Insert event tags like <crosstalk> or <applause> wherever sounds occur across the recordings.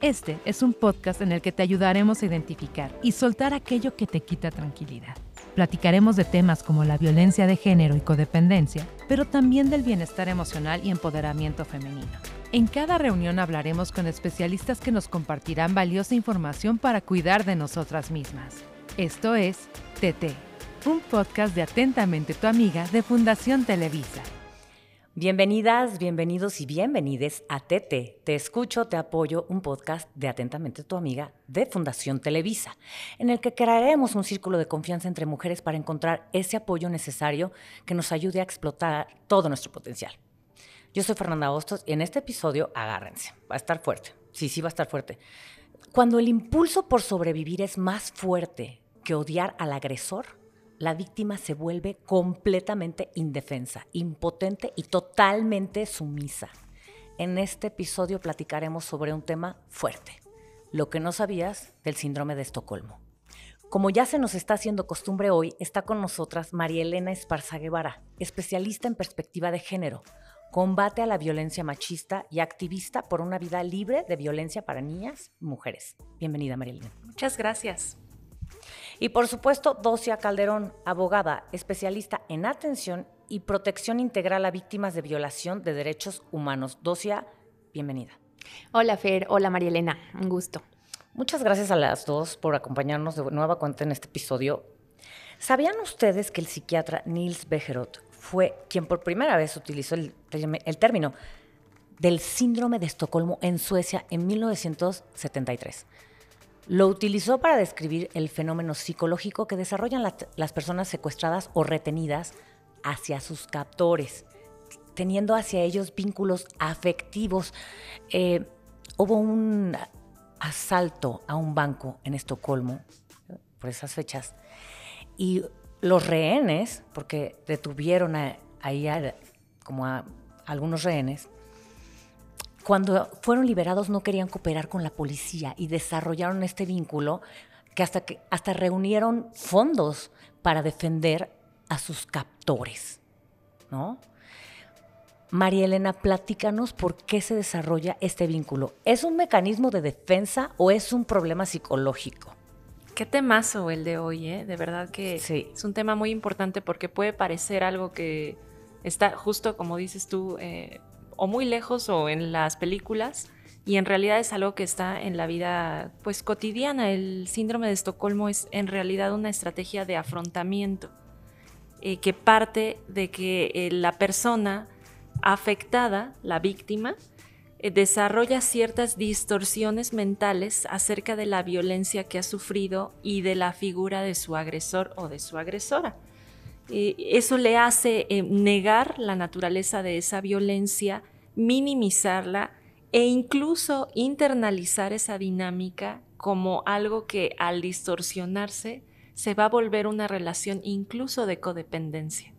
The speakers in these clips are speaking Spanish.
Este es un podcast en el que te ayudaremos a identificar y soltar aquello que te quita tranquilidad. Platicaremos de temas como la violencia de género y codependencia, pero también del bienestar emocional y empoderamiento femenino. En cada reunión hablaremos con especialistas que nos compartirán valiosa información para cuidar de nosotras mismas. Esto es TT, un podcast de Atentamente tu amiga de Fundación Televisa. Bienvenidas, bienvenidos y bienvenides a TT. Te escucho, te apoyo, un podcast de Atentamente tu amiga de Fundación Televisa, en el que crearemos un círculo de confianza entre mujeres para encontrar ese apoyo necesario que nos ayude a explotar todo nuestro potencial. Yo soy Fernanda Hostos y en este episodio agárrense, va a estar fuerte. Sí, sí va a estar fuerte. Cuando el impulso por sobrevivir es más fuerte que odiar al agresor, la víctima se vuelve completamente indefensa, impotente y totalmente sumisa. En este episodio platicaremos sobre un tema fuerte, lo que no sabías del síndrome de Estocolmo. Como ya se nos está haciendo costumbre hoy, está con nosotras María Elena Esparza Guevara, especialista en perspectiva de género, combate a la violencia machista y activista por una vida libre de violencia para niñas y mujeres. Bienvenida, María Elena. Muchas gracias. Y por supuesto, Docia Calderón, abogada, especialista en atención y protección integral a víctimas de violación de derechos humanos. Docia, bienvenida. Hola Fer, hola María Elena, un gusto. Muchas gracias a las dos por acompañarnos de nueva cuenta en este episodio. ¿Sabían ustedes que el psiquiatra Niels Bejerot fue quien por primera vez utilizó el, el término del síndrome de Estocolmo en Suecia en 1973? Lo utilizó para describir el fenómeno psicológico que desarrollan las personas secuestradas o retenidas hacia sus captores, teniendo hacia ellos vínculos afectivos. Eh, hubo un asalto a un banco en Estocolmo por esas fechas y los rehenes, porque detuvieron ahí como a algunos rehenes, cuando fueron liberados no querían cooperar con la policía y desarrollaron este vínculo que hasta, que, hasta reunieron fondos para defender a sus captores, ¿no? María Elena, platícanos por qué se desarrolla este vínculo. ¿Es un mecanismo de defensa o es un problema psicológico? Qué temazo el de hoy, ¿eh? De verdad que es un tema muy importante porque puede parecer algo que está justo, como dices tú, eh, o muy lejos o en las películas y en realidad es algo que está en la vida pues cotidiana. El síndrome de Estocolmo es en realidad una estrategia de afrontamiento eh, que parte de que eh, la persona afectada, la víctima, eh, desarrolla ciertas distorsiones mentales acerca de la violencia que ha sufrido y de la figura de su agresor o de su agresora. Eh, eso le hace eh, negar la naturaleza de esa violencia, minimizarla e incluso internalizar esa dinámica como algo que al distorsionarse se va a volver una relación incluso de codependencia.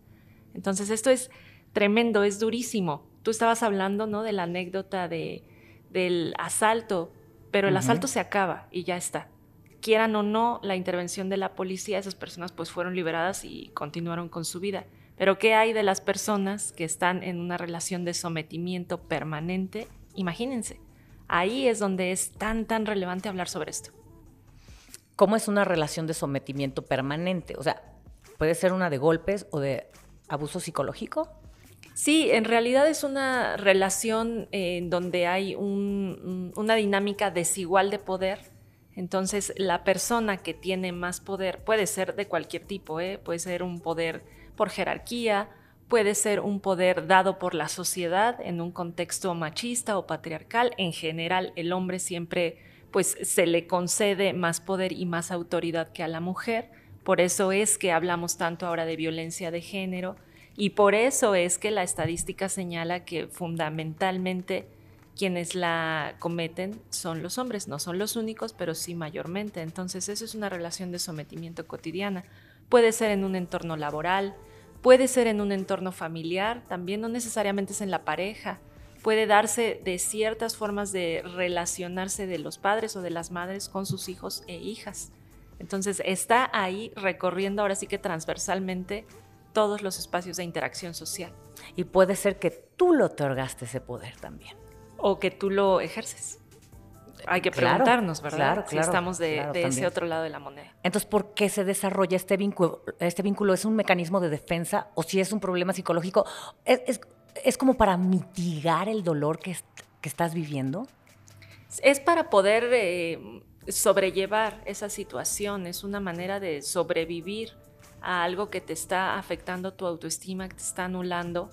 Entonces esto es tremendo, es durísimo. Tú estabas hablando ¿no? de la anécdota de, del asalto, pero el asalto se acaba y ya está quieran o no la intervención de la policía, esas personas pues fueron liberadas y continuaron con su vida. Pero ¿qué hay de las personas que están en una relación de sometimiento permanente? Imagínense, ahí es donde es tan, tan relevante hablar sobre esto. ¿Cómo es una relación de sometimiento permanente? O sea, puede ser una de golpes o de abuso psicológico. Sí, en realidad es una relación en donde hay una dinámica desigual de poder entonces, la persona que tiene más poder puede ser de cualquier tipo, ¿eh? puede ser un poder por jerarquía, puede ser un poder dado por la sociedad en un contexto machista o patriarcal. En general, el hombre siempre pues se le concede más poder y más autoridad que a la mujer. Por eso es que hablamos tanto ahora de violencia de género y por eso es que la estadística señala que fundamentalmente quienes la cometen son los hombres, no son los únicos, pero sí mayormente. Entonces eso es una relación de sometimiento cotidiana. Puede ser en un entorno laboral, puede ser en un entorno familiar, también no necesariamente es en la pareja. Puede darse de ciertas formas de relacionarse de los padres o de las madres con sus hijos e hijas. Entonces está ahí recorriendo ahora sí que transversalmente todos los espacios de interacción social. Y puede ser que tú lo otorgaste ese poder también o que tú lo ejerces. hay que preguntarnos, ¿verdad? Claro, si estamos de, ese otro lado de la moneda. Entonces, ¿por qué se desarrolla este vínculo? ¿Este vínculo es un mecanismo de defensa o si es un problema psicológico? ¿Es, como para mitigar el dolor que, que estás viviendo? Es para poder eh, sobrellevar esa situación, es una manera de sobrevivir a algo que te está afectando tu autoestima, que te está anulando.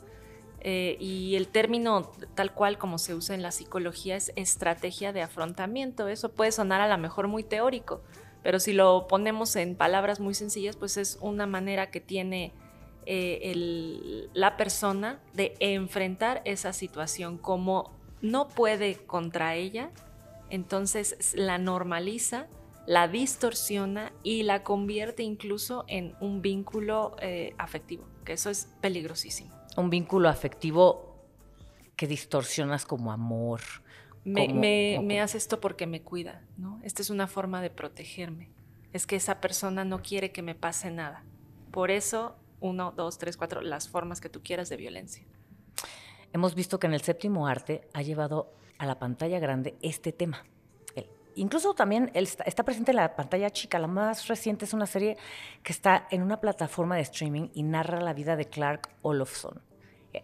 Eh, y el término tal cual como se usa en la psicología es estrategia de afrontamiento. Eso puede sonar a lo mejor muy teórico, pero si lo ponemos en palabras muy sencillas, pues es una manera que tiene eh, la persona de enfrentar esa situación como no puede contra ella, entonces la normaliza, la distorsiona y la convierte incluso en un vínculo eh, afectivo, que eso es peligrosísimo. Un vínculo afectivo que distorsionas como amor. Me, me, me, hace esto porque me cuida, ¿no? Esta es una forma de protegerme. Es que esa persona no quiere que me pase nada. Por eso, uno, dos, tres, cuatro, las formas que tú quieras de violencia. Hemos visto que en el séptimo arte ha llevado a la pantalla grande este tema. incluso también está, presente en la pantalla chica. La más reciente es una serie que está en una plataforma de streaming y narra la vida de Clark Olofsson.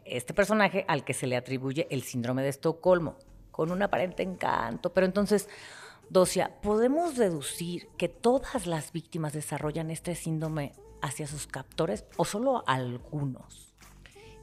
Este personaje al que se le atribuye el síndrome de Estocolmo, con un aparente encanto. Pero entonces, Docia, ¿podemos deducir que todas las víctimas desarrollan este síndrome hacia sus captores o solo algunos?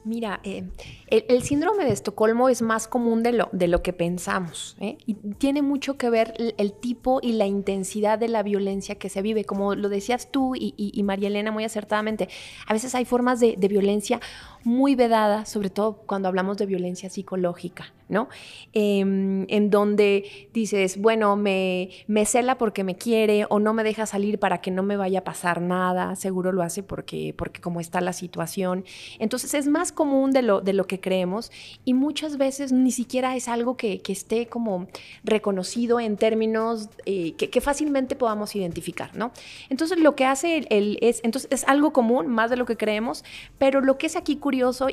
Mira, eh, el, síndrome de Estocolmo es más común de lo, de lo que pensamos ¿eh? y tiene mucho que ver el, tipo y la intensidad de la violencia que se vive. Como lo decías tú y, María Elena muy acertadamente, a veces hay formas de violencia muy vedada, sobre todo cuando hablamos de violencia psicológica, ¿no? Em, en donde dices, bueno, me, cela porque me quiere o no me deja salir para que no me vaya a pasar nada, seguro lo hace porque, porque como está la situación. Entonces es más común de lo, de lo que creemos y muchas veces ni siquiera es algo que, esté como reconocido en términos eh, que, fácilmente podamos identificar, ¿no? Entonces lo que hace el, es, entonces es algo común, más de lo que creemos, pero lo que es aquí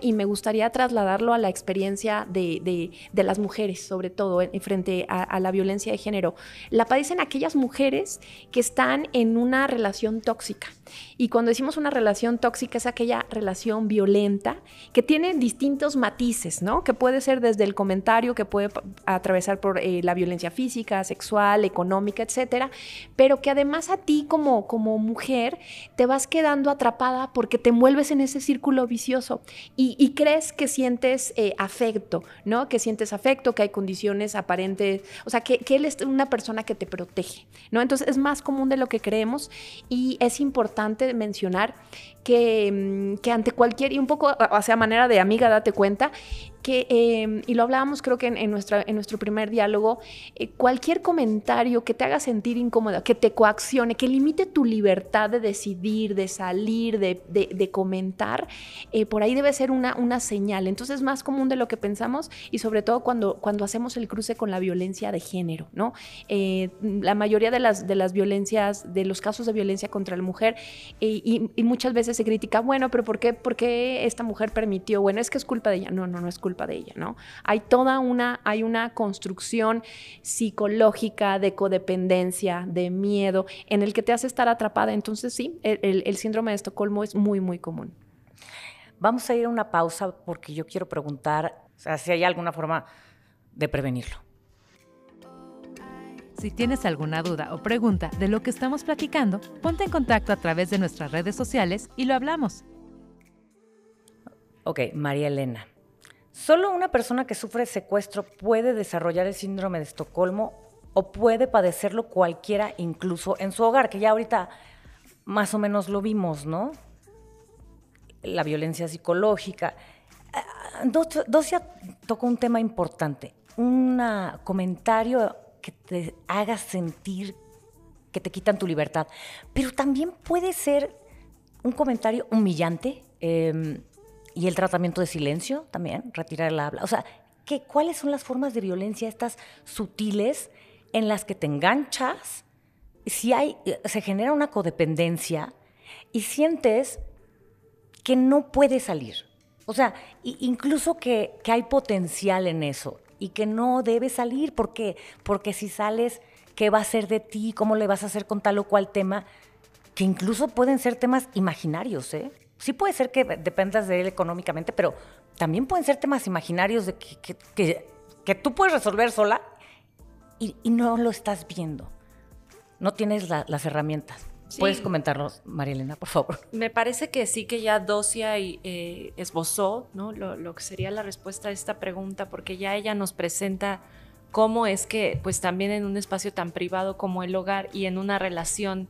y me gustaría trasladarlo a la experiencia de, las mujeres, sobre todo en, frente a, la violencia de género. La padecen aquellas mujeres que están en una relación tóxica. Y cuando decimos una relación tóxica es aquella relación violenta que tiene distintos matices, ¿no? Que puede ser desde el comentario, que puede atravesar por eh, la violencia física, sexual, económica, etcétera, pero que además a ti como, como mujer te vas quedando atrapada porque te envuelves en ese círculo vicioso y, crees que sientes eh, afecto, ¿no? Que sientes afecto, que hay condiciones aparentes, o sea, que, él es una persona que te protege, ¿no? Entonces es más común de lo que creemos y es importante mencionar que, mm, que, ante cualquier, y un poco, o sea, manera de amiga, date cuenta, em, y lo hablábamos creo que en, nuestra, en nuestro primer diálogo, eh, cualquier comentario que te haga sentir incómoda, que te coaccione, que limite tu libertad de decidir, de salir, de, de, comentar, eh, por ahí debe ser una, una señal. Entonces es más común de lo que pensamos y sobre todo cuando, cuando hacemos el cruce con la violencia de género, ¿no? Eh, la mayoría de las, de las violencias, de los casos de violencia contra la mujer, y, y, muchas veces se critica, bueno, pero ¿por qué, ¿por qué esta mujer permitió? Bueno, es que es culpa de ella. No, no, no es culpa culpa de ella, ¿no? Hay toda una, hay una construcción psicológica de codependencia, de miedo, en el que te hace estar atrapada. Entonces sí, el, síndrome de Estocolmo es muy, muy común. Vamos a ir a una pausa porque yo quiero preguntar si hay alguna forma de prevenirlo. Si tienes alguna duda o pregunta de lo que estamos platicando, ponte en contacto a través de nuestras redes sociales y lo hablamos. Ok, María Elena, Solo una persona que sufre secuestro puede desarrollar el síndrome de Estocolmo o puede padecerlo cualquiera, incluso en su hogar, que ya ahorita más o menos lo vimos, ¿no? La violencia psicológica. Ah, Dosia tocó un tema importante, un comentario que te haga sentir que te quitan tu libertad, pero también puede ser un comentario humillante. Em, y el tratamiento de silencio también, retirar el habla. O sea, ¿qué, ¿cuáles son las formas de violencia estas sutiles en las que te enganchas? Si hay, se genera una codependencia y sientes que no puedes salir. O sea, incluso que, que hay potencial en eso. y que no debes salir. ¿Por qué? Porque si sales, ¿qué va a ser de ti? ¿Cómo le vas a hacer con tal o cual tema? Que incluso pueden ser temas imaginarios, ¿eh? Sí puede ser que dependas de él económicamente, pero también pueden ser temas imaginarios de que, que, tú puedes resolver sola y, no lo estás viendo. No tienes las herramientas. ¿Puedes comentarnos, María Elena, por favor? Me parece que sí que ya Docia eh, esbozó ¿no? Lo, que sería la respuesta a esta pregunta, porque ya ella nos presenta cómo es que, pues también en un espacio tan privado como el hogar y en una relación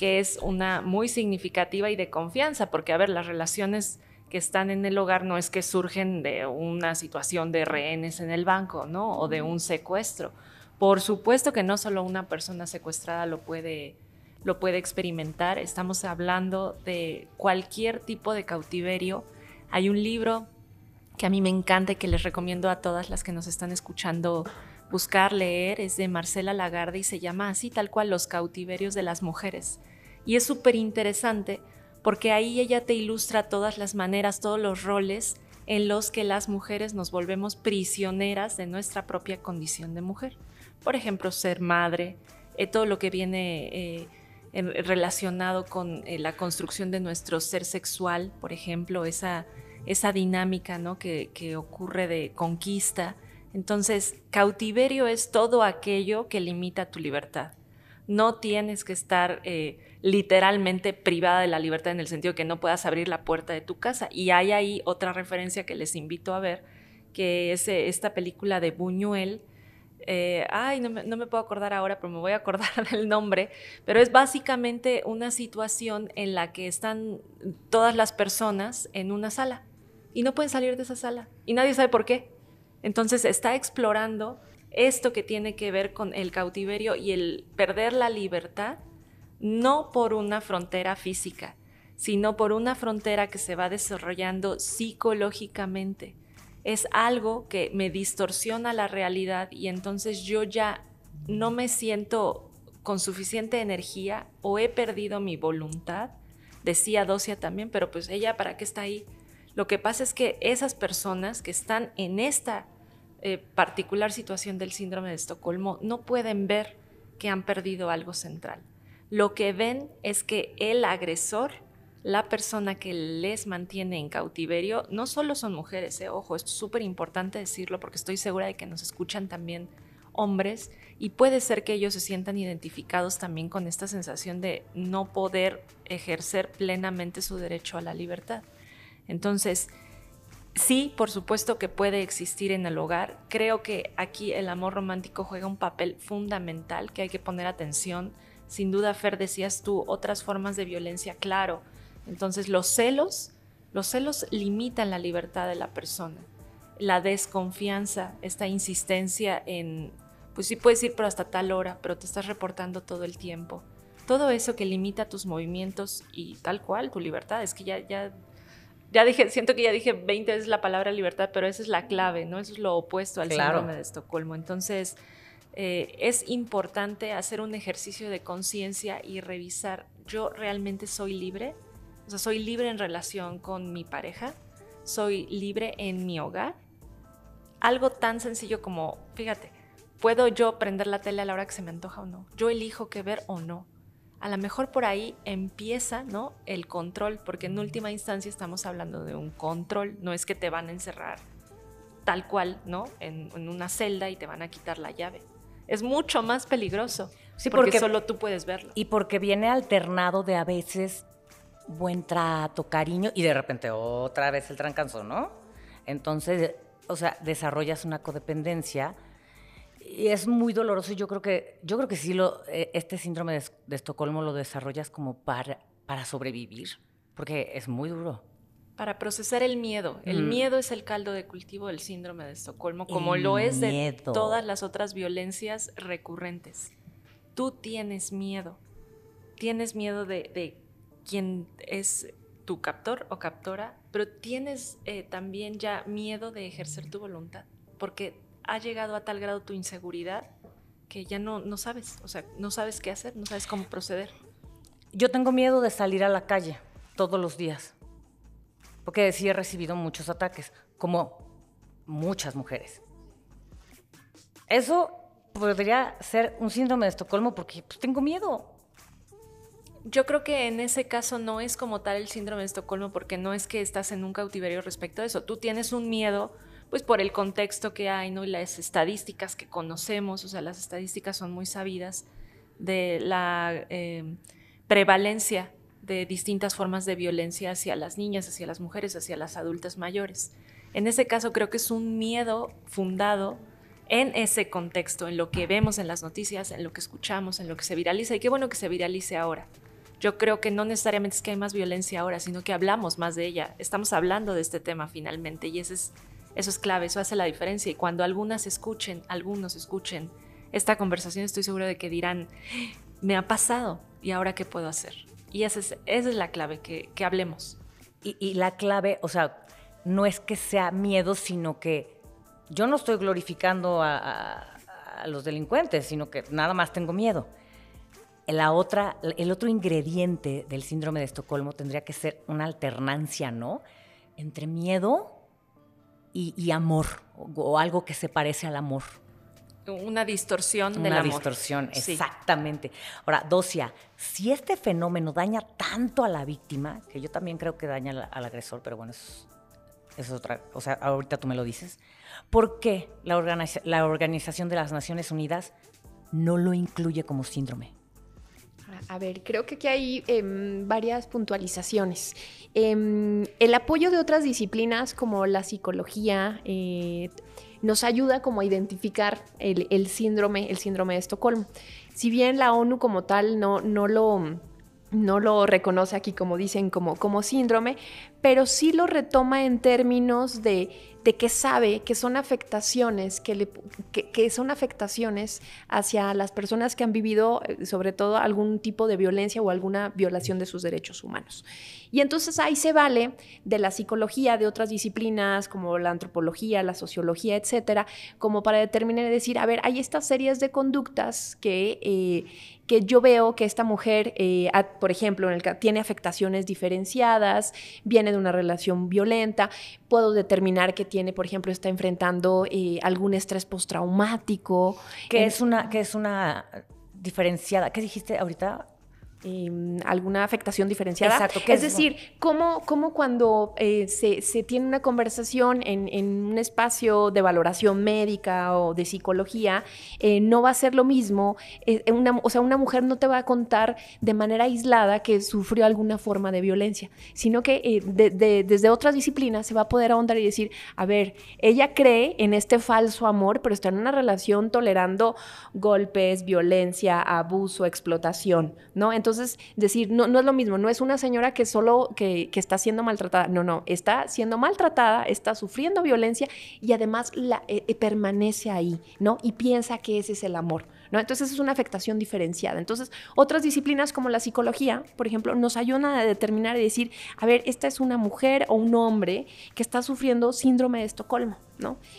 que es una muy significativa y de confianza, porque a ver, las relaciones que están en el hogar no es que surgen de una situación de rehenes en el banco, ¿no? O de un secuestro. Por supuesto que no solo una persona secuestrada lo puede lo puede experimentar. Estamos hablando de cualquier tipo de cautiverio. Hay un libro que a mí me encanta y que les recomiendo a todas las que nos están escuchando buscar leer. Es de Marcela Lagarde y se llama así tal cual Los cautiverios de las mujeres. Y es súper interesante porque ahí ella te ilustra todas las maneras, todos los roles en los que las mujeres nos volvemos prisioneras de nuestra propia condición de mujer. Por ejemplo, ser madre, eh, todo lo que viene eh, relacionado con eh, la construcción de nuestro ser sexual, por ejemplo, esa, esa dinámica ¿no? que, ocurre de conquista. Entonces, cautiverio es todo aquello que limita tu libertad. No tienes que estar eh, literalmente privada de la libertad en el sentido que no puedas abrir la puerta de tu casa. Y hay ahí otra referencia que les invito a ver, que es eh, esta película de Buñuel, eh, ay, no me, puedo acordar ahora, pero me voy a acordar <laughs> del nombre, pero es básicamente una situación en la que están todas las personas en una sala y no pueden salir de esa sala y nadie sabe por qué. Entonces está explorando esto que tiene que ver con el cautiverio y el perder la libertad, no por una frontera física, sino por una frontera que se va desarrollando psicológicamente es algo que me distorsiona la realidad y entonces yo ya no me siento con suficiente energía o he perdido mi voluntad. Decía Docia también, pero pues ella para qué está ahí. Lo que pasa es que esas personas que están en esta eh, particular situación del síndrome de Estocolmo no pueden ver que han perdido algo central. Lo que ven es que el agresor la persona que les mantiene en cautiverio no solo son mujeres, eh, ojo, es súper importante decirlo porque estoy segura de que nos escuchan también hombres y puede ser que ellos se sientan identificados también con esta sensación de no poder ejercer plenamente su derecho a la libertad. Entonces, sí, por supuesto que puede existir en el hogar. Creo que aquí el amor romántico juega un papel fundamental que hay que poner atención. Sin duda, Fer, decías tú, otras formas de violencia, claro entonces los celos, los celos limitan la libertad de la persona. La desconfianza, esta insistencia en, pues sí puedes ir pero hasta tal hora, pero te estás reportando todo el tiempo. Todo eso que limita tus movimientos y tal cual tu libertad. Es que ya, ya, ya dije, siento que ya dije 20 veces la palabra libertad, pero esa es la clave, ¿no? Eso es lo opuesto al síndrome de Estocolmo. Entonces, eh, es importante hacer un ejercicio de conciencia y revisar, ¿yo realmente soy libre? O sea, soy libre en relación con mi pareja, soy libre en mi hogar. Algo tan sencillo como, fíjate, ¿puedo yo prender la tele a la hora que se me antoja o no? Yo elijo qué ver o no. A lo mejor por ahí empieza, ¿no? El control, porque en última instancia estamos hablando de un control, no es que te van a encerrar tal cual, ¿no? En, una celda y te van a quitar la llave. Es mucho más peligroso. Sí, porque, porque solo tú puedes verlo. Y porque viene alternado de a veces buen trato, cariño, y de repente otra vez el trancanzo, ¿no? Entonces, o sea, desarrollas una codependencia y es muy doloroso. Yo creo que, yo creo que sí lo, eh, este síndrome de, Estocolmo lo desarrollas como para, para sobrevivir, porque es muy duro. Para procesar el miedo. El mm. miedo es el caldo de cultivo del síndrome de Estocolmo, como lo es de todas las otras violencias recurrentes. Tú tienes miedo. Tienes miedo de, de quien es tu captor o captora, pero tienes eh, también ya miedo de ejercer tu voluntad, porque ha llegado a tal grado tu inseguridad que ya no, no sabes, o sea, no sabes qué hacer, no sabes cómo proceder. Yo tengo miedo de salir a la calle todos los días, porque sí he recibido muchos ataques, como muchas mujeres. eso podría ser un síndrome de Estocolmo porque pues, tengo miedo. Yo creo que en ese caso no es como tal el síndrome de Estocolmo porque no es que estás en un cautiverio respecto a eso. Tú tienes un miedo pues por el contexto que hay, ¿no? Y las estadísticas que conocemos, o sea, las estadísticas son muy sabidas de la eh, prevalencia de distintas formas de violencia hacia las niñas, hacia las mujeres, hacia las adultas mayores. En ese caso creo que es un miedo fundado en ese contexto, en lo que vemos en las noticias, en lo que escuchamos, en lo que se viraliza, y qué bueno que se viralice ahora. Yo creo que no necesariamente es que hay más violencia ahora, sino que hablamos más de ella. Estamos hablando de este tema finalmente y eso es, eso es clave, eso hace la diferencia. Y cuando algunas escuchen, algunos escuchen esta conversación, estoy seguro de que dirán, me ha pasado y ahora qué puedo hacer. Y esa es, esa es la clave, que, hablemos. Y, la clave, o sea, no es que sea miedo, sino que yo no estoy glorificando a, a, a los delincuentes, sino que nada más tengo miedo. La otra, el otro ingrediente del síndrome de Estocolmo tendría que ser una alternancia, ¿no? Entre miedo y, y amor, o, o, algo que se parece al amor. Una distorsión Una del amor. distorsión, sí. exactamente. Ahora, Docia, si este fenómeno daña tanto a la víctima, que yo también creo que daña al, al agresor, pero bueno, eso es, es, otra, o sea, ahorita tú me lo dices, ¿por qué la, organiza, la Organización de las Naciones Unidas no lo incluye como síndrome? A ver, creo que aquí hay eh, varias puntualizaciones. Eh, el apoyo de otras disciplinas como la psicología eh, nos ayuda como a identificar el, síndrome, el síndrome de Estocolmo. Si bien la ONU como tal no, lo no lo reconoce aquí como dicen como síndrome, pero sí lo retoma en términos de, de que sabe que son afectaciones, que, le, que, son afectaciones hacia las personas que han vivido sobre todo algún tipo de violencia o alguna violación de sus derechos humanos. Y entonces ahí se vale de la psicología, de otras disciplinas como la antropología, la sociología, etcétera, como para determinar y decir, a ver, hay estas series de conductas que, eh, que yo veo que esta mujer, eh, por ejemplo, en el que tiene afectaciones diferenciadas, viene de una relación violenta, puedo determinar que tiene, por ejemplo, está enfrentando eh, algún estrés postraumático. Que es una, que es una diferenciada. ¿Qué dijiste ahorita? Eh, alguna afectación diferenciada. Exacto. es, decir, cómo, cómo cuando eh, se, se, tiene una conversación en, en, un espacio de valoración médica o de psicología, eh, no va a ser lo mismo. Eh, una, o sea, una mujer no te va a contar de manera aislada que sufrió alguna forma de violencia, sino que de, de, desde otras disciplinas se va a poder ahondar y decir, a ver, ella cree en este falso amor, pero está en una relación tolerando golpes, violencia, abuso, explotación, ¿no? Entonces, entonces, decir, no, no es lo mismo, no es una señora que solo que, que, está siendo maltratada, no, no, está siendo maltratada, está sufriendo violencia y además la, eh, permanece ahí, ¿no? Y piensa que ese es el amor. ¿No? Entonces es una afectación diferenciada. Entonces, otras disciplinas como la psicología, por ejemplo, nos ayudan a determinar y decir, a ver, esta es una mujer o un hombre que está sufriendo síndrome de Estocolmo.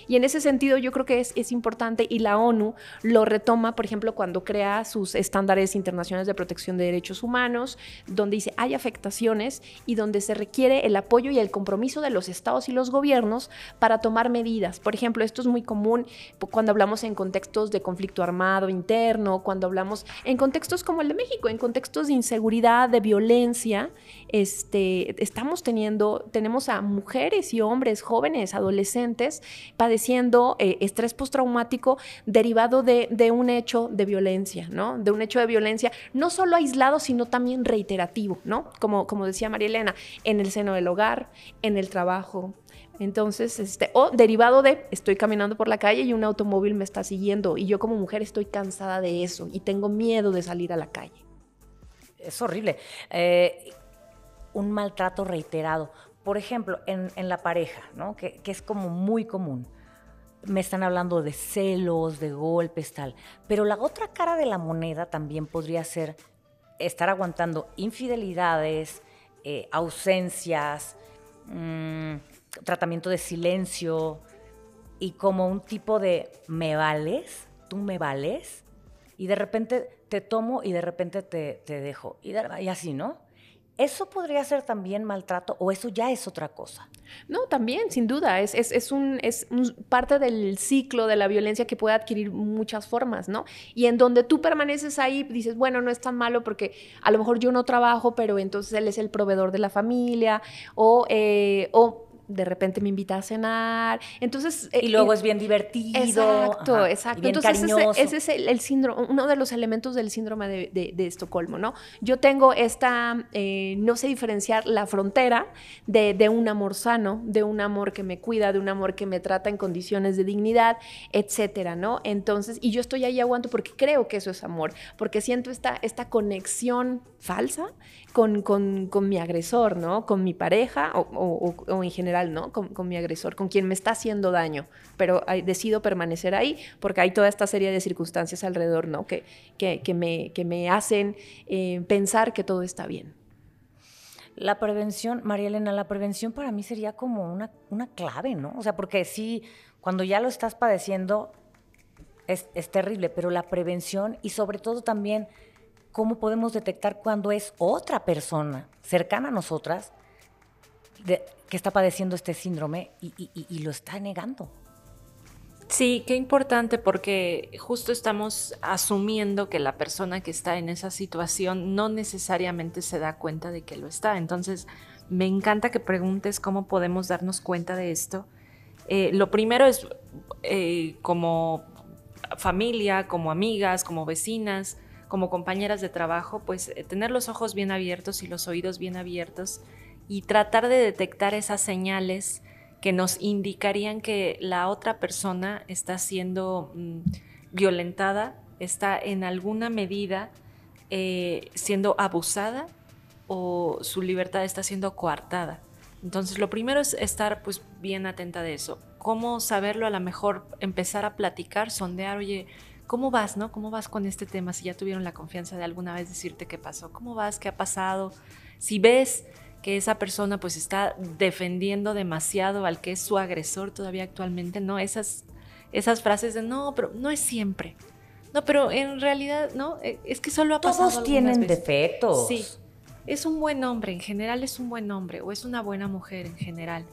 Y en ese sentido yo creo que es, es, importante y la ONU lo retoma, por ejemplo, cuando crea sus estándares internacionales de protección de derechos humanos, donde dice hay afectaciones y donde se requiere el apoyo y el compromiso de los estados y los gobiernos para tomar medidas. Por ejemplo, esto es muy común cuando hablamos en contextos de conflicto armado interno, cuando hablamos en contextos como el de México, en contextos de inseguridad, de violencia, este, estamos teniendo, tenemos a mujeres y hombres, jóvenes, adolescentes, padeciendo eh, estrés postraumático derivado de, de, un hecho de violencia, ¿no? De un hecho de violencia no solo aislado, sino también reiterativo, ¿no? Como, como decía María Elena, en el seno del hogar, en el trabajo, entonces, este, o derivado de, estoy caminando por la calle y un automóvil me está siguiendo y yo como mujer estoy cansada de eso y tengo miedo de salir a la calle. Es horrible. Eh, un maltrato reiterado. Por ejemplo, en, la pareja, ¿no? Que, es como muy común. Me están hablando de celos, de golpes, tal. Pero la otra cara de la moneda también podría ser estar aguantando infidelidades, eh, ausencias, mmm, tratamiento de silencio y como un tipo de me vales, tú me vales, y de repente te tomo y de repente te, te dejo. Y, de, y así, ¿no? ¿Eso podría ser también maltrato o eso ya es otra cosa? No, también, sin duda. Es, es, un, es parte del ciclo de la violencia que puede adquirir muchas formas, ¿no? Y en donde tú permaneces ahí, dices, bueno, no es tan malo porque a lo mejor yo no trabajo, pero entonces él es el proveedor de la familia, o, eh, o de repente me invita a cenar. Entonces. Y luego eh, es bien divertido. Exacto, exacto. Entonces, ese, es el, síndrome, uno de los elementos del síndrome de, Estocolmo, ¿no? Yo tengo esta. Eh, no sé diferenciar la frontera de, un amor sano, de un amor que me cuida, de un amor que me trata en condiciones de dignidad, etcétera, ¿no? Entonces, y yo estoy ahí aguanto porque creo que eso es amor, porque siento esta, esta conexión falsa con, con, con mi agresor, ¿no? Con mi pareja o, en general ¿no? Con, mi agresor, con quien me está haciendo daño, pero decido permanecer ahí porque hay toda esta serie de circunstancias alrededor, ¿no? Que, que, me, que me hacen eh, pensar que todo está bien. La prevención, María Elena, la prevención para mí sería como una, una clave, ¿no? O sea, porque sí, cuando ya lo estás padeciendo es, es terrible, pero la prevención y sobre todo también cómo podemos detectar cuando es otra persona cercana a nosotras que está padeciendo este síndrome y, lo está negando. Sí, qué importante porque justo estamos asumiendo que la persona que está en esa situación no necesariamente se da cuenta de que lo está. Entonces, me encanta que preguntes cómo podemos darnos cuenta de esto. Eh, lo primero es eh, como familia, como amigas, como vecinas, como compañeras de trabajo, pues eh, tener los ojos bien abiertos y los oídos bien abiertos y tratar de detectar esas señales que nos indicarían que la otra persona está siendo mm, violentada, está en alguna medida eh, siendo abusada o su libertad está siendo coartada. Entonces, lo primero es estar pues bien atenta de eso. ¿Cómo saberlo? A lo mejor empezar a platicar, sondear, oye, ¿cómo vas, no? ¿Cómo vas con este tema? Si ya tuvieron la confianza de alguna vez decirte qué pasó, ¿cómo vas? ¿Qué ha pasado? Si ves que esa persona pues está defendiendo demasiado al que es su agresor todavía actualmente, ¿no? Esas, esas frases de no, pero no es siempre. No, pero en realidad, ¿no? E, es que solo ha pasado. Todos tienen defectos. Sí. Es un buen hombre, en general es un buen hombre, o es una buena mujer en general.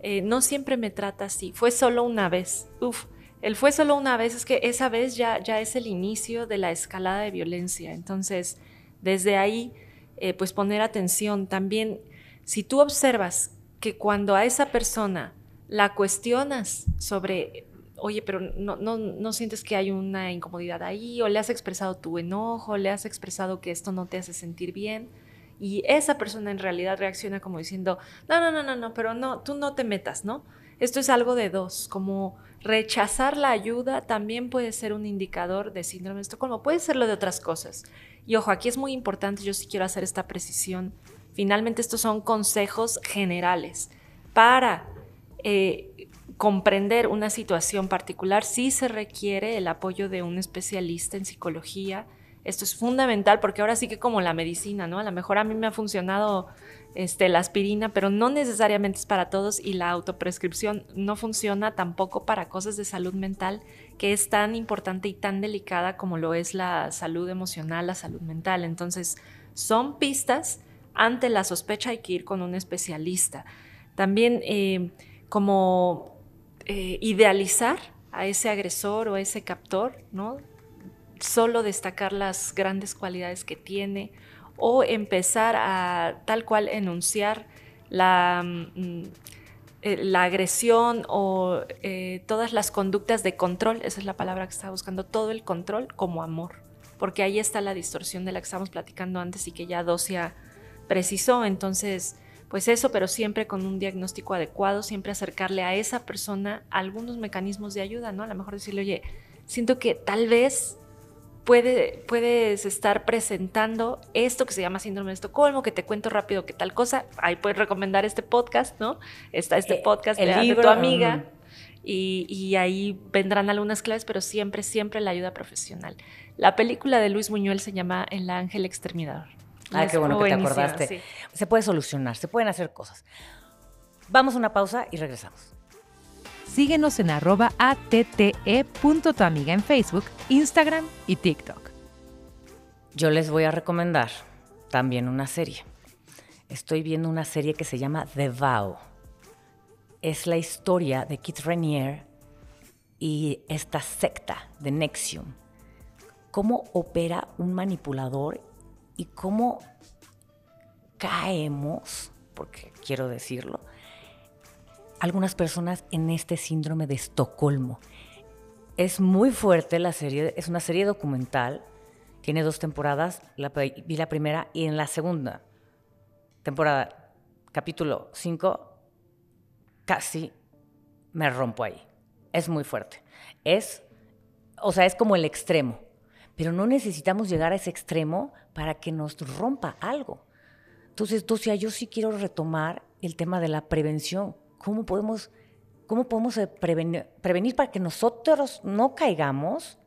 Eh, no siempre me trata así. Fue solo una vez. Uf, él fue solo una vez, es que esa vez ya, ya es el inicio de la escalada de violencia. Entonces, desde ahí eh, pues poner atención. También, si tú observas que cuando a esa persona la cuestionas sobre, oye, pero no, no, no sientes que hay una incomodidad ahí, o le has expresado tu enojo, le has expresado que esto no te hace sentir bien, y esa persona en realidad reacciona como diciendo, no, no, no, no, no, pero no, tú no te metas, ¿no? Esto es algo de dos, como rechazar la ayuda también puede ser un indicador de síndrome de Estocolmo, puede serlo de otras cosas. Y ojo, aquí es muy importante, yo sí quiero hacer esta precisión. Finalmente estos son consejos generales. Para eh, comprender una situación particular sí se requiere el apoyo de un especialista en psicología. Esto es fundamental porque ahora sí que como la medicina, ¿no? A lo mejor a mí me ha funcionado este, la aspirina, pero no necesariamente es para todos y la autoprescripción no funciona tampoco para cosas de salud mental que es tan importante y tan delicada como lo es la salud emocional, la salud mental. Entonces, son pistas. Ante la sospecha hay que ir con un especialista. También eh, como eh, idealizar a ese agresor o a ese captor, ¿no? Solo destacar las grandes cualidades que tiene o empezar a tal cual enunciar la, mm, eh, la agresión o eh, todas las conductas de control, esa es la palabra que estaba buscando, todo el control como amor, porque ahí está la distorsión de la que estábamos platicando antes y que ya Docia precisó, entonces, pues eso, pero siempre con un diagnóstico adecuado, siempre acercarle a esa persona algunos mecanismos de ayuda, ¿no? A lo mejor decirle, oye, siento que tal vez puedes estar presentando esto que se llama síndrome de Estocolmo, que te cuento rápido qué tal cosa. Ahí puedes recomendar este podcast, ¿no? Está este eh, podcast de, tu amiga. Y, ahí vendrán algunas claves, pero siempre, siempre la ayuda profesional. La película de Luis Muñuel se llama El ángel exterminador. Ah, qué bueno que te acordaste. Se puede solucionar, se pueden hacer cosas. Vamos a una pausa y regresamos. Síguenos en arroba amiga en Facebook, Instagram y TikTok. Yo les voy a recomendar también una serie. estoy viendo una serie que se llama The Vow. Es la historia de Kit Renier y esta secta de Nexium. Cómo opera un manipulador y cómo caemos, porque quiero decirlo, algunas personas en este síndrome de Estocolmo. Es muy fuerte la serie, es una serie documental, tiene dos temporadas, vi la primera y en la segunda temporada, capítulo 5, casi me rompo ahí. Es muy fuerte. Es, o sea, es como el extremo, pero no necesitamos llegar a ese extremo para que nos rompa algo. Entonces, entonces yo sí quiero retomar el tema de la prevención. ¿Cómo podemos, cómo podemos eh, prevenir, prevenir para que nosotros no caigamos?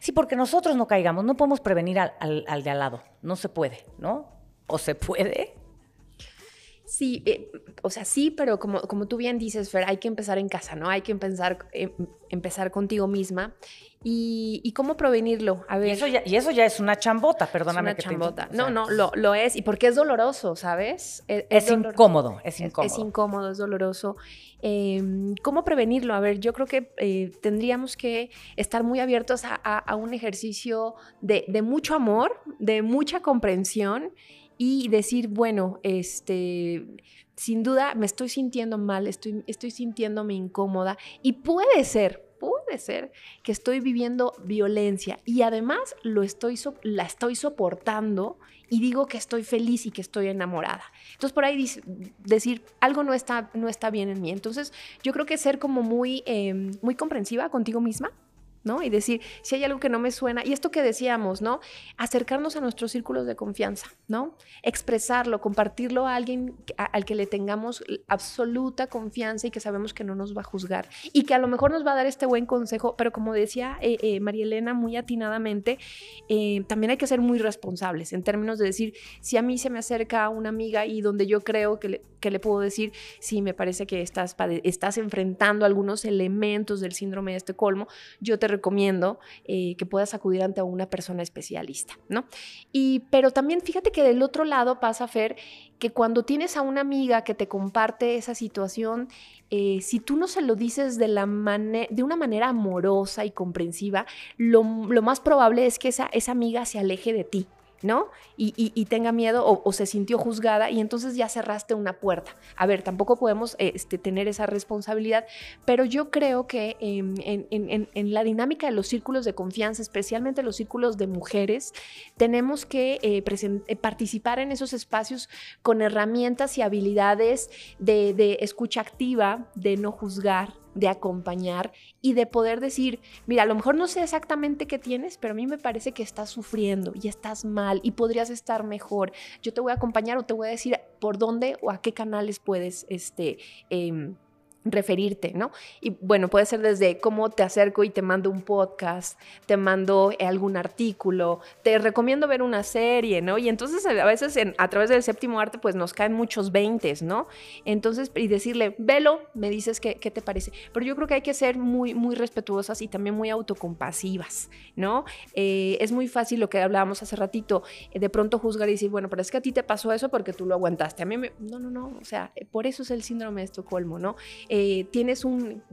Sí, porque nosotros no caigamos, no podemos prevenir al, al, al de al lado. No se puede, ¿no? ¿O se puede? Sí, eh, o sea, sí, pero como, como tú bien dices, Fer, hay que empezar en casa, ¿no? Hay que empezar, em, empezar contigo misma. Y, cómo prevenirlo? A ver. Y eso, ya, y eso ya es una chambota, perdóname. Es una chambota. no, no, lo, lo, es. Y porque es doloroso, ¿sabes? Es, incómodo, es incómodo. Es, incómodo, es doloroso. Em, ¿Cómo prevenirlo? A ver, yo creo que eh, tendríamos que estar muy abiertos a, a un ejercicio de, de mucho amor, de mucha comprensión y decir, bueno, este, sin duda me estoy sintiendo mal, estoy, estoy sintiéndome incómoda y puede ser, puede ser que estoy viviendo violencia y además lo estoy la estoy soportando y digo que estoy feliz y que estoy enamorada. Entonces por ahí decir algo no está, no está bien en mí. Entonces yo creo que ser como muy, em, muy comprensiva contigo misma, ¿no? Y decir, si hay algo que no me suena, y esto que decíamos, ¿no? Acercarnos a nuestros círculos de confianza, ¿no? Expresarlo, compartirlo a alguien al que le tengamos absoluta confianza y que sabemos que no nos va a juzgar y que a lo mejor nos va a dar este buen consejo, pero como decía eh, eh, María Elena muy atinadamente, eh, también hay que ser muy responsables en términos de decir, si a mí se me acerca una amiga y donde yo creo que le, que le puedo decir, sí, me parece que estás, estás enfrentando algunos elementos del síndrome de Estocolmo, yo te recomiendo eh, que puedas acudir ante una persona especialista, ¿no? Y, pero también fíjate que del otro lado pasa, Fer, que cuando tienes a una amiga que te comparte esa situación, eh, si tú no se lo dices de, la de una manera amorosa y comprensiva, lo, lo más probable es que esa, esa amiga se aleje de ti. ¿No? Y, tenga miedo o, se sintió juzgada y entonces ya cerraste una puerta. A ver, tampoco podemos este, tener esa responsabilidad, pero yo creo que en, la dinámica de los círculos de confianza, especialmente los círculos de mujeres, tenemos que eh, eh, participar en esos espacios con herramientas y habilidades de escucha activa, de no juzgar, de acompañar y de poder decir, mira, a lo mejor no sé exactamente qué tienes, pero a mí me parece que estás sufriendo y estás mal y podrías estar mejor. Yo te voy a acompañar o te voy a decir por dónde o a qué canales puedes este, em, referirte, ¿no? Y bueno, puede ser desde cómo te acerco y te mando un podcast, te mando algún artículo, te recomiendo ver una serie, ¿no? Y entonces a veces a través del séptimo arte pues nos caen muchos veintes, ¿no? Entonces, y decirle, velo, me dices qué, qué te parece. Pero yo creo que hay que ser muy, muy respetuosas y también muy autocompasivas, ¿no? Eh, es muy fácil lo que hablábamos hace ratito, eh, de pronto juzgar y decir, bueno, pero es que a ti te pasó eso porque tú lo aguantaste. A mí me... No, no, no, o sea, por eso es el síndrome de Estocolmo, ¿no? Eh, tienes un,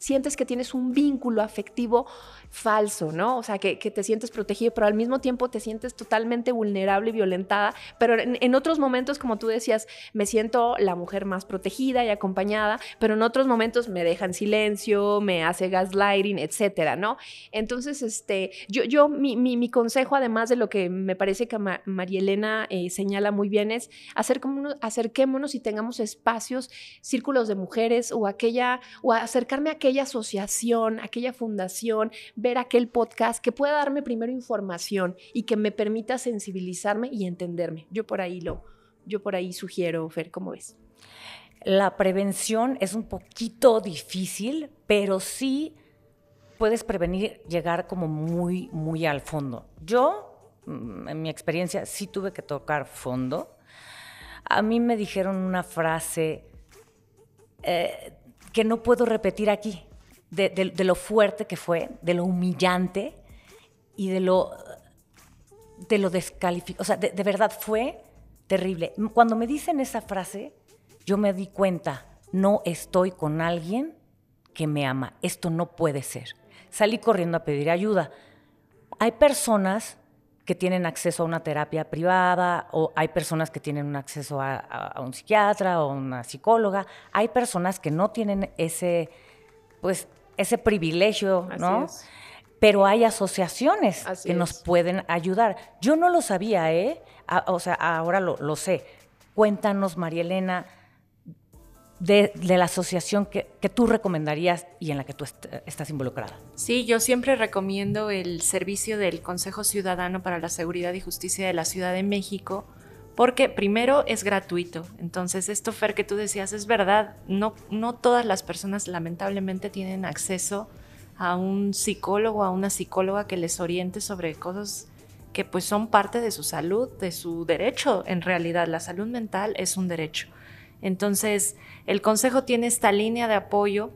sientes que tienes un vínculo afectivo falso, ¿no? O sea, que, te sientes protegido, pero al mismo tiempo te sientes totalmente vulnerable y violentada. Pero en, otros momentos, como tú decías, me siento la mujer más protegida y acompañada, pero en otros momentos me deja en silencio, me hace gaslighting, etcétera, ¿no? Entonces, este, yo, yo mi, mi, consejo, además de lo que me parece que María Elena eh, señala muy bien, es acerquémonos, acerquémonos y tengamos espacios, círculos de mujeres o aquella, o acercarme a aquella asociación, aquella fundación, ver aquel podcast que pueda darme primero información y que me permita sensibilizarme y entenderme. Yo por ahí lo, yo por ahí sugiero, Fer, ¿cómo ves? La prevención es un poquito difícil, pero sí puedes prevenir llegar como muy, muy al fondo. Yo, mm, en mi experiencia, sí tuve que tocar fondo. A mí me dijeron una frase eh, que no puedo repetir aquí de, lo fuerte que fue, de lo humillante y de lo, de lo descalificado. O sea, de, verdad fue terrible. Cuando me dicen esa frase, yo me di cuenta, no estoy con alguien que me ama. Esto no puede ser. Salí corriendo a pedir ayuda. Hay personas que tienen acceso a una terapia privada o hay personas que tienen un acceso a, un psiquiatra o una psicóloga. Hay personas que no tienen ese, pues, ese privilegio, ¿no? Pero hay asociaciones que nos pueden ayudar. Yo no lo sabía, ¿eh? o sea, ahora lo, lo sé. Cuéntanos, María Elena, de, la asociación que, tú recomendarías y en la que tú estás involucrada? Sí, yo siempre recomiendo el servicio del Consejo Ciudadano para la Seguridad y Justicia de la Ciudad de México, porque primero es gratuito. Entonces, esto, Fer, que tú decías, es verdad, no, no todas las personas lamentablemente tienen acceso a un psicólogo, a una psicóloga que les oriente sobre cosas que pues son parte de su salud, de su derecho. En realidad, la salud mental es un derecho. Entonces, el Consejo tiene esta línea de apoyo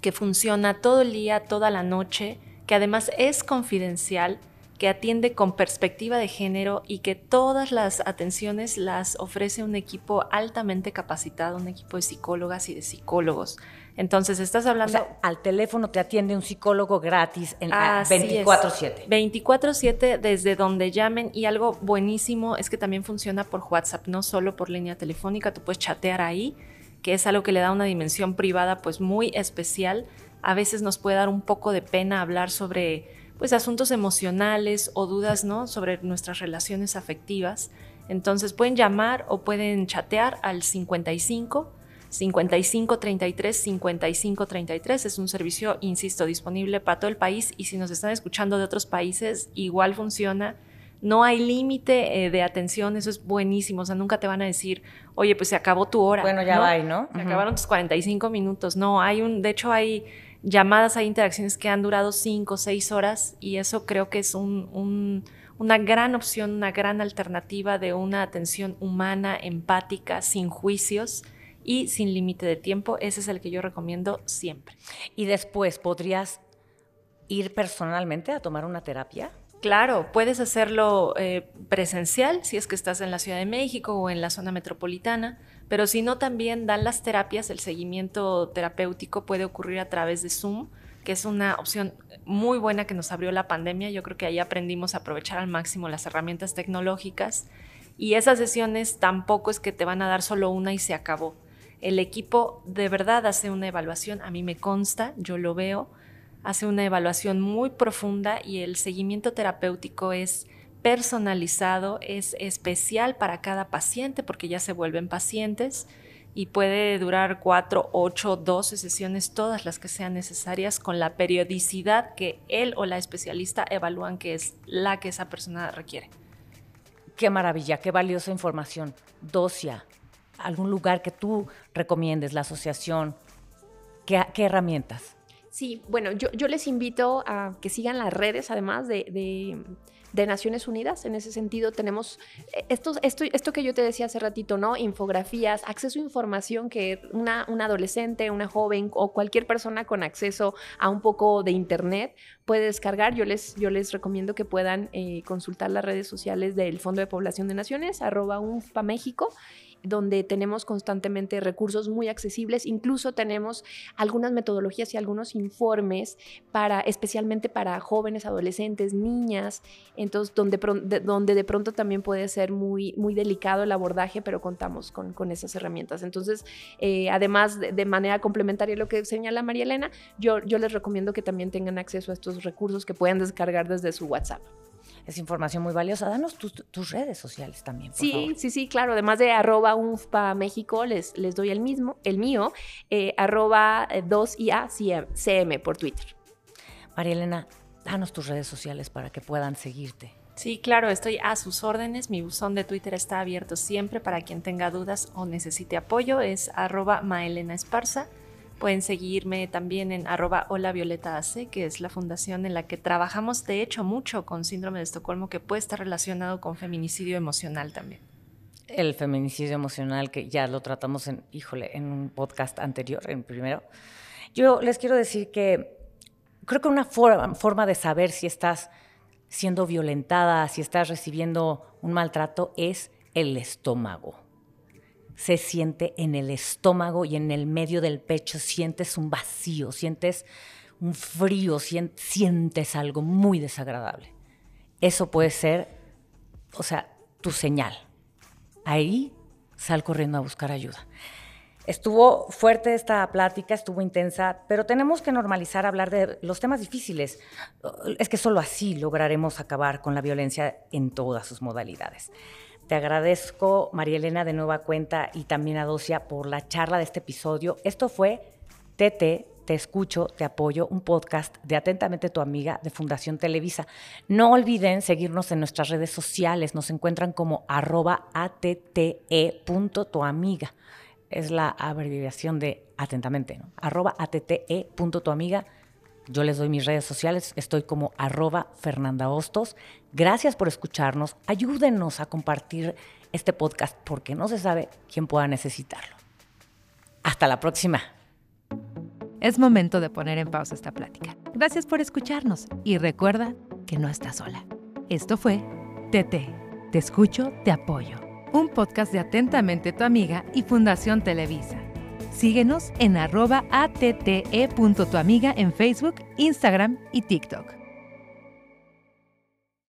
que funciona todo el día, toda la noche, que además es confidencial, que atiende con perspectiva de género y que todas las atenciones las ofrece un equipo altamente capacitado, un equipo de psicólogas y de psicólogos. Entonces, estás hablando... al teléfono te atiende un psicólogo gratis en 24/7. 24/7 desde donde llamen y algo buenísimo es que también funciona por WhatsApp, no solo por línea telefónica, tú puedes chatear ahí, que es algo que le da una dimensión privada pues muy especial. A veces nos puede dar un poco de pena hablar sobre pues asuntos emocionales o dudas, ¿no? sobre nuestras relaciones afectivas. Entonces pueden llamar o pueden chatear al 55 5533 5533 es un servicio, insisto, disponible para todo el país y si nos están escuchando de otros países, igual funciona. No hay límite eh, de atención, eso es buenísimo. O sea, nunca te van a decir, oye, pues se acabó tu hora. Bueno, ya va, ¿no? Se acabaron tus 45 minutos. No, hay un, de hecho, hay llamadas, hay interacciones que han durado 5 o 6 horas y eso creo que es una gran opción, una gran alternativa de una atención humana, empática, sin juicios y sin límite de tiempo. Ese es el que yo recomiendo siempre. Y después, ¿podrías ir personalmente a tomar una terapia? Claro, puedes hacerlo eh, presencial si es que estás en la Ciudad de México o en la zona metropolitana, pero si no también dan las terapias, el seguimiento terapéutico puede ocurrir a través de Zoom, que es una opción muy buena que nos abrió la pandemia. Yo creo que ahí aprendimos a aprovechar al máximo las herramientas tecnológicas y esas sesiones tampoco es que te van a dar solo una y se acabó el equipo de verdad hace una evaluación, a mí me consta, yo lo veo, hace una evaluación muy profunda y el seguimiento terapéutico es personalizado, es especial para cada paciente porque ya se vuelven pacientes y puede durar cuatro, ocho, doce sesiones, todas las que sean necesarias, con la periodicidad que él o la especialista evalúan que es la que esa persona requiere. Qué maravilla, qué valiosa información. Docia, algún lugar que tú recomiendes, la asociación, ¿qué, herramientas? Sí, bueno, yo, yo, les invito a que sigan las redes, además de, de, Naciones Unidas. En ese sentido, tenemos eh, esto, esto, esto que yo te decía hace ratito, ¿no? Infografías, acceso a información que una, un adolescente, una joven o cualquier persona con acceso a un poco de Internet puede descargar. Yo les, yo les recomiendo que puedan eh, consultar las redes sociales del Fondo de Población de Naciones, arroba UNFPA México donde tenemos constantemente recursos muy accesibles, incluso tenemos algunas metodologías y algunos informes para, especialmente para jóvenes, adolescentes, niñas, entonces donde, de, pronto también puede ser muy, muy delicado el abordaje, pero contamos con, con esas herramientas. Entonces, eh, además de, manera complementaria a lo que señala María Elena, yo, yo les recomiendo que también tengan acceso a estos recursos que puedan descargar desde su WhatsApp es información muy valiosa. Danos tus, redes sociales también. Por sí, sí, sí, claro. Además de arroba UNFPA México, les, les doy el mismo, el mío, eh, arroba 2IACM eh, por Twitter. María Elena, danos tus redes sociales para que puedan seguirte. Sí, claro, estoy a sus órdenes. Mi buzón de Twitter está abierto siempre para quien tenga dudas o necesite apoyo. Es arroba Maelena Esparza. Pueden seguirme también en arroba hola Violeta AC, que es la fundación en la que trabajamos de hecho mucho con síndrome de Estocolmo, que puede estar relacionado con feminicidio emocional también. El feminicidio emocional, que ya lo tratamos en, híjole, en un podcast anterior, en primero. Yo les quiero decir que creo que una forma de saber si estás siendo violentada, si estás recibiendo un maltrato, es el estómago. Se siente en el estómago y en el medio del pecho, sientes un vacío, sientes un frío, sientes algo muy desagradable. Eso puede ser, o sea, tu señal. Ahí sal corriendo a buscar ayuda. Estuvo fuerte esta plática, estuvo intensa, pero tenemos que normalizar hablar de los temas difíciles. Es que solo así lograremos acabar con la violencia en todas sus modalidades. Te agradezco, María Elena, de nueva cuenta y también a Docia por la charla de este episodio. Esto fue TT, Te Escucho, Te Apoyo, un podcast de Atentamente Tu Amiga de Fundación Televisa. No olviden seguirnos en nuestras redes sociales. Nos encuentran como arroba atte.tuamiga es la abreviación de atentamente, ¿no? arroba atte.tuamiga. Yo les doy mis redes sociales, estoy como arroba Fernanda Hostos. Gracias por escucharnos, ayúdenos a compartir este podcast porque no se sabe quién pueda necesitarlo. Hasta la próxima. Es momento de poner en pausa esta plática. Gracias por escucharnos y recuerda que no estás sola. Esto fue TT. Te escucho, te apoyo un podcast de Atentamente tu amiga y Fundación Televisa. Síguenos en arroba atte.tuamiga en Facebook, Instagram y TikTok.